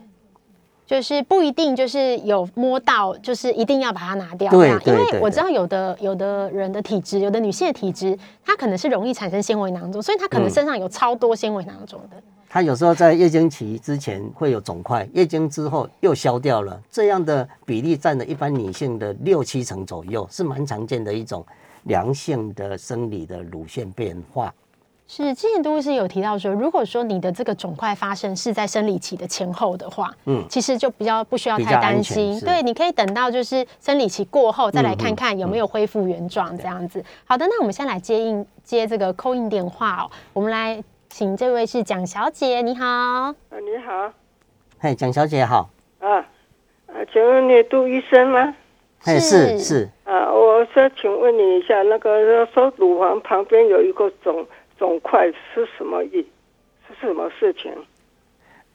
[SPEAKER 2] 就是不一定就是有摸到，就是一定要把它拿掉。对，因为我知道有的有的人的体质，有的女性的体质，她可能是容易产生纤维囊肿，所以她可能身上有超多纤维囊肿的。
[SPEAKER 3] 她有时候在月经期之前会有肿块，月经之后又消掉了，这样的比例占了一般女性的六七成左右，是蛮常见的一种良性的生理的乳腺变化。
[SPEAKER 2] 是，之前杜医师有提到说，如果说你的这个肿块发生是在生理期的前后的话，嗯，其实就比较不需要太担心。对，你可以等到就是生理期过后再来看看有没有恢复原状这样子。好的，那我们先来接应接这个扣印电话哦。我们来请这位是蒋小姐，你好。啊，
[SPEAKER 6] 你好。
[SPEAKER 3] 嘿，蒋小姐好。啊，
[SPEAKER 6] 啊，请问你杜医生吗？
[SPEAKER 3] 嘿，是是。
[SPEAKER 6] 啊，我说，请问你一下，那个说乳房旁边有一个肿。肿块是什么意？是什么事情？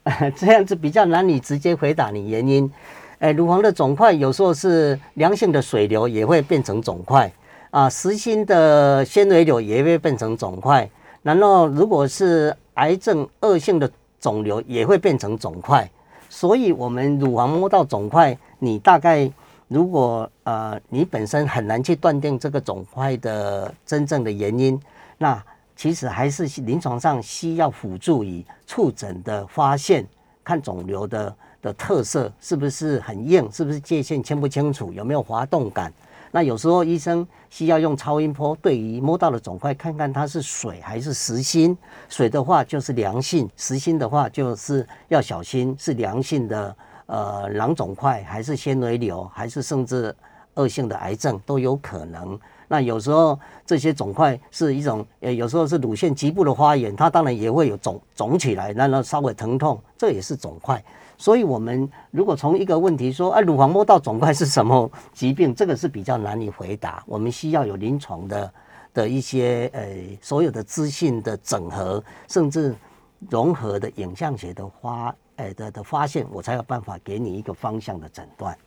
[SPEAKER 3] 这样子比较难，你直接回答你原因。哎，乳房的肿块有时候是良性的水流也会变成肿块啊，实心的纤维瘤也会变成肿块。然后如果是癌症恶性的肿瘤也会变成肿块。所以，我们乳房摸到肿块，你大概如果呃你本身很难去断定这个肿块的真正的原因，那。其实还是临床上需要辅助以触诊的发现，看肿瘤的的特色是不是很硬，是不是界限清不清楚，有没有滑动感。那有时候医生需要用超音波，对于摸到的肿块，看看它是水还是实心。水的话就是良性，实心的话就是要小心，是良性的呃囊肿块，还是纤维瘤，还是甚至恶性的癌症都有可能。那有时候这些肿块是一种，呃，有时候是乳腺局部的发炎，它当然也会有肿肿起来，那那稍微疼痛，这也是肿块。所以，我们如果从一个问题说，啊，乳房摸到肿块是什么疾病，这个是比较难以回答。我们需要有临床的的一些，呃，所有的资讯的整合，甚至融合的影像学的发，呃的的发现，我才有办法给你一个方向的诊断。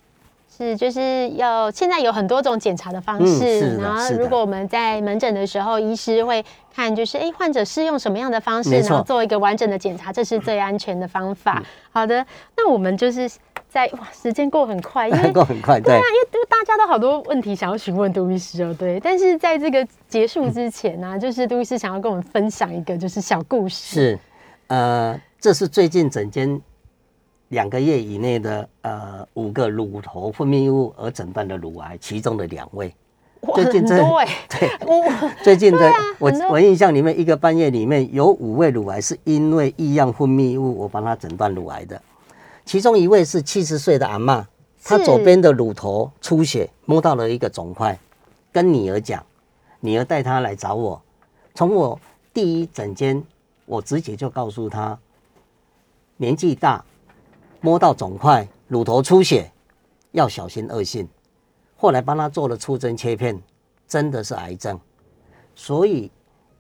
[SPEAKER 2] 是，就是要现在有很多种检查的方式，然后如果我们在门诊的时候，医师会看，就是哎，患者是用什么样的方式，然后做一个完整的检查，这是最安全的方法。好的，那我们就是在哇，时间过很快，因为
[SPEAKER 3] 过很快，
[SPEAKER 2] 对啊，因为大家都好多问题想要询问杜医师哦，对。但是在这个结束之前呢，就是杜医师想要跟我们分享一个就是小故事，
[SPEAKER 3] 是，呃，这是最近整间。两个月以内的呃五个乳头分泌物而诊断的乳癌，其中的两位，
[SPEAKER 2] 最近这
[SPEAKER 3] 对，最近的我我印象里面一个半月里面有五位乳癌是因为异样分泌物我帮他诊断乳癌的，其中一位是七十岁的阿妈，她左边的乳头出血，摸到了一个肿块，跟女儿讲，女儿带她来找我，从我第一诊间，我直接就告诉她，年纪大。摸到肿块，乳头出血，要小心恶性。后来帮他做了出针切片，真的是癌症。所以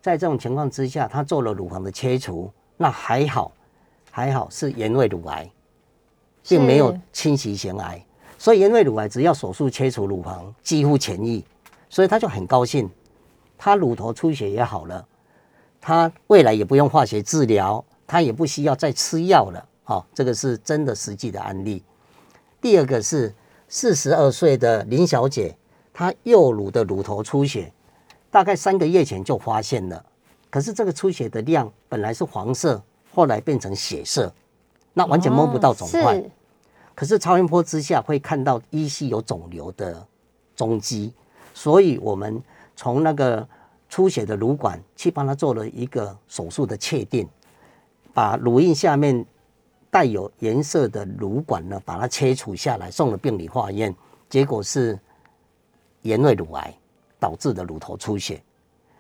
[SPEAKER 3] 在这种情况之下，他做了乳房的切除，那还好，还好是原位乳癌，并没有侵袭型癌。所以原位乳癌只要手术切除乳房，几乎痊愈。所以他就很高兴，他乳头出血也好了，他未来也不用化学治疗，他也不需要再吃药了。好，这个是真的实际的案例。第二个是四十二岁的林小姐，她右乳的乳头出血，大概三个月前就发现了。可是这个出血的量本来是黄色，后来变成血色，那完全摸不到肿块。可是超音波之下会看到依稀有肿瘤的踪迹，所以我们从那个出血的乳管去帮她做了一个手术的确定，把乳印下面。带有颜色的乳管呢，把它切除下来，送了病理化验，结果是原位乳癌导致的乳头出血。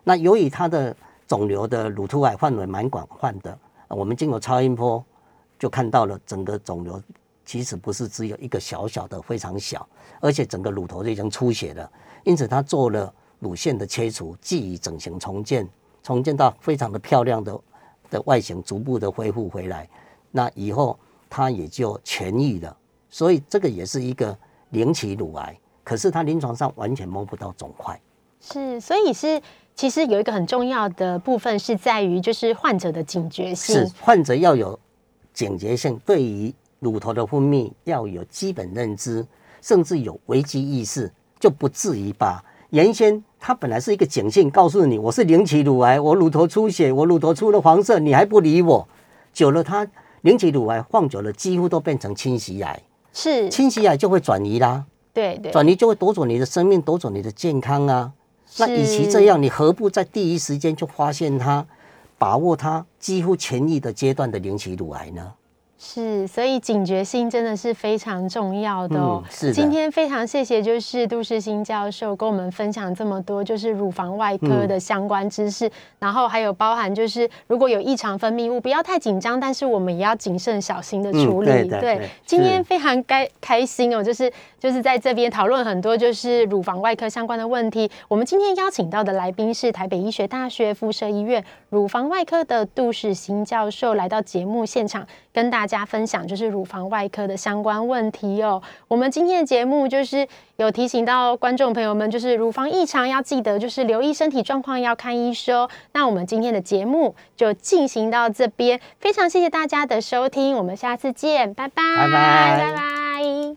[SPEAKER 3] 那由于它的肿瘤的乳突癌范围蛮广泛的。我们经过超音波就看到了整个肿瘤其实不是只有一个小小的非常小，而且整个乳头就已经出血了。因此他做了乳腺的切除，继以整形重建，重建到非常的漂亮的的外形，逐步的恢复回来。那以后他也就痊愈了。所以这个也是一个零期乳癌，可是他临床上完全摸不到肿块。
[SPEAKER 2] 是，所以是其实有一个很重要的部分是在于，就是患者的警觉性。
[SPEAKER 3] 是，患者要有警觉性，对于乳头的分泌要有基本认知，甚至有危机意识，就不至于把原先它本来是一个警讯，告诉你我是零期乳癌，我乳头出血，我乳头出了黄色，你还不理我，久了他零期乳癌放久了，几乎都变成侵袭癌。
[SPEAKER 2] 是，
[SPEAKER 3] 侵袭癌就会转移啦。
[SPEAKER 2] 对对，
[SPEAKER 3] 转移就会夺走你的生命，夺走你的健康啊。那与其这样，你何不在第一时间就发现它，把握它几乎痊愈的阶段的零期乳癌呢？
[SPEAKER 2] 是，所以警觉性真的是非常重要的哦。
[SPEAKER 3] 是
[SPEAKER 2] 今天非常谢谢，就是杜世新教授跟我们分享这么多，就是乳房外科的相关知识，然后还有包含就是如果有异常分泌物，不要太紧张，但是我们也要谨慎小心的处理。
[SPEAKER 3] 对，
[SPEAKER 2] 今天非常开开心哦，就是就是在这边讨论很多就是乳房外科相关的问题。我们今天邀请到的来宾是台北医学大学附设医院乳房外科的杜世新教授，来到节目现场跟大。家分享就是乳房外科的相关问题哦。我们今天的节目就是有提醒到观众朋友们，就是乳房异常要记得就是留意身体状况要看医生。那我们今天的节目就进行到这边，非常谢谢大家的收听，我们下次见，拜拜，
[SPEAKER 3] 拜拜，
[SPEAKER 2] 拜拜。